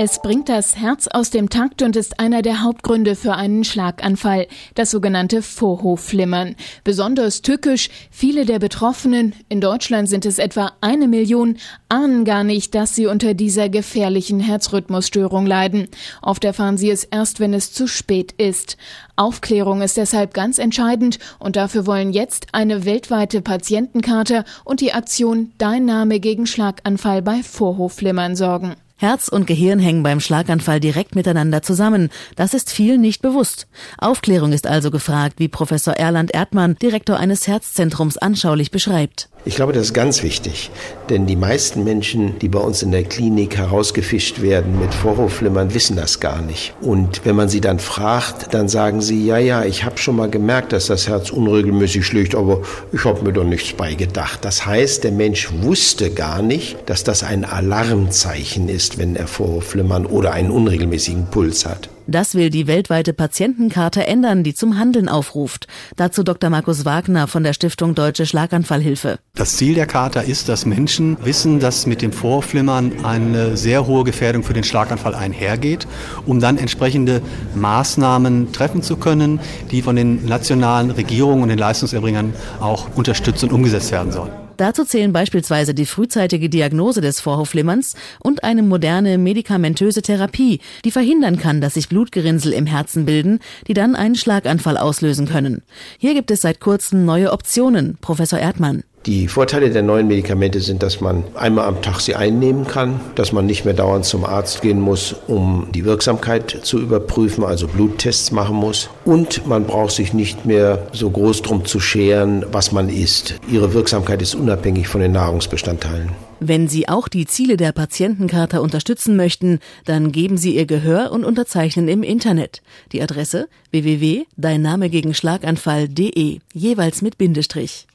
Es bringt das Herz aus dem Takt und ist einer der Hauptgründe für einen Schlaganfall, das sogenannte Vorhofflimmern. Besonders tückisch, viele der Betroffenen, in Deutschland sind es etwa eine Million, ahnen gar nicht, dass sie unter dieser gefährlichen Herzrhythmusstörung leiden. Oft erfahren sie es erst, wenn es zu spät ist. Aufklärung ist deshalb ganz entscheidend und dafür wollen jetzt eine weltweite Patientenkarte und die Aktion Dein Name gegen Schlaganfall bei Vorhofflimmern sorgen. Herz und Gehirn hängen beim Schlaganfall direkt miteinander zusammen. Das ist vielen nicht bewusst. Aufklärung ist also gefragt, wie Professor Erland Erdmann, Direktor eines Herzzentrums, anschaulich beschreibt. Ich glaube, das ist ganz wichtig, denn die meisten Menschen, die bei uns in der Klinik herausgefischt werden mit Vorhofflimmern, wissen das gar nicht. Und wenn man sie dann fragt, dann sagen sie, ja, ja, ich habe schon mal gemerkt, dass das Herz unregelmäßig schlägt, aber ich habe mir doch nichts beigedacht. Das heißt, der Mensch wusste gar nicht, dass das ein Alarmzeichen ist, wenn er Vorhofflimmern oder einen unregelmäßigen Puls hat. Das will die weltweite Patientenkarte ändern, die zum Handeln aufruft. Dazu Dr. Markus Wagner von der Stiftung Deutsche Schlaganfallhilfe. Das Ziel der Charta ist, dass Menschen wissen, dass mit dem Vorflimmern eine sehr hohe Gefährdung für den Schlaganfall einhergeht, um dann entsprechende Maßnahmen treffen zu können, die von den nationalen Regierungen und den Leistungserbringern auch unterstützt und umgesetzt werden sollen. Dazu zählen beispielsweise die frühzeitige Diagnose des Vorhofflimmerns und eine moderne medikamentöse Therapie, die verhindern kann, dass sich Blutgerinnsel im Herzen bilden, die dann einen Schlaganfall auslösen können. Hier gibt es seit kurzem neue Optionen, Professor Erdmann. Die Vorteile der neuen Medikamente sind, dass man einmal am Tag sie einnehmen kann, dass man nicht mehr dauernd zum Arzt gehen muss, um die Wirksamkeit zu überprüfen, also Bluttests machen muss. Und man braucht sich nicht mehr so groß drum zu scheren, was man isst. Ihre Wirksamkeit ist unabhängig von den Nahrungsbestandteilen. Wenn Sie auch die Ziele der Patientenkarte unterstützen möchten, dann geben Sie Ihr Gehör und unterzeichnen im Internet. Die Adresse www.deinname gegen Schlaganfall.de, jeweils mit Bindestrich.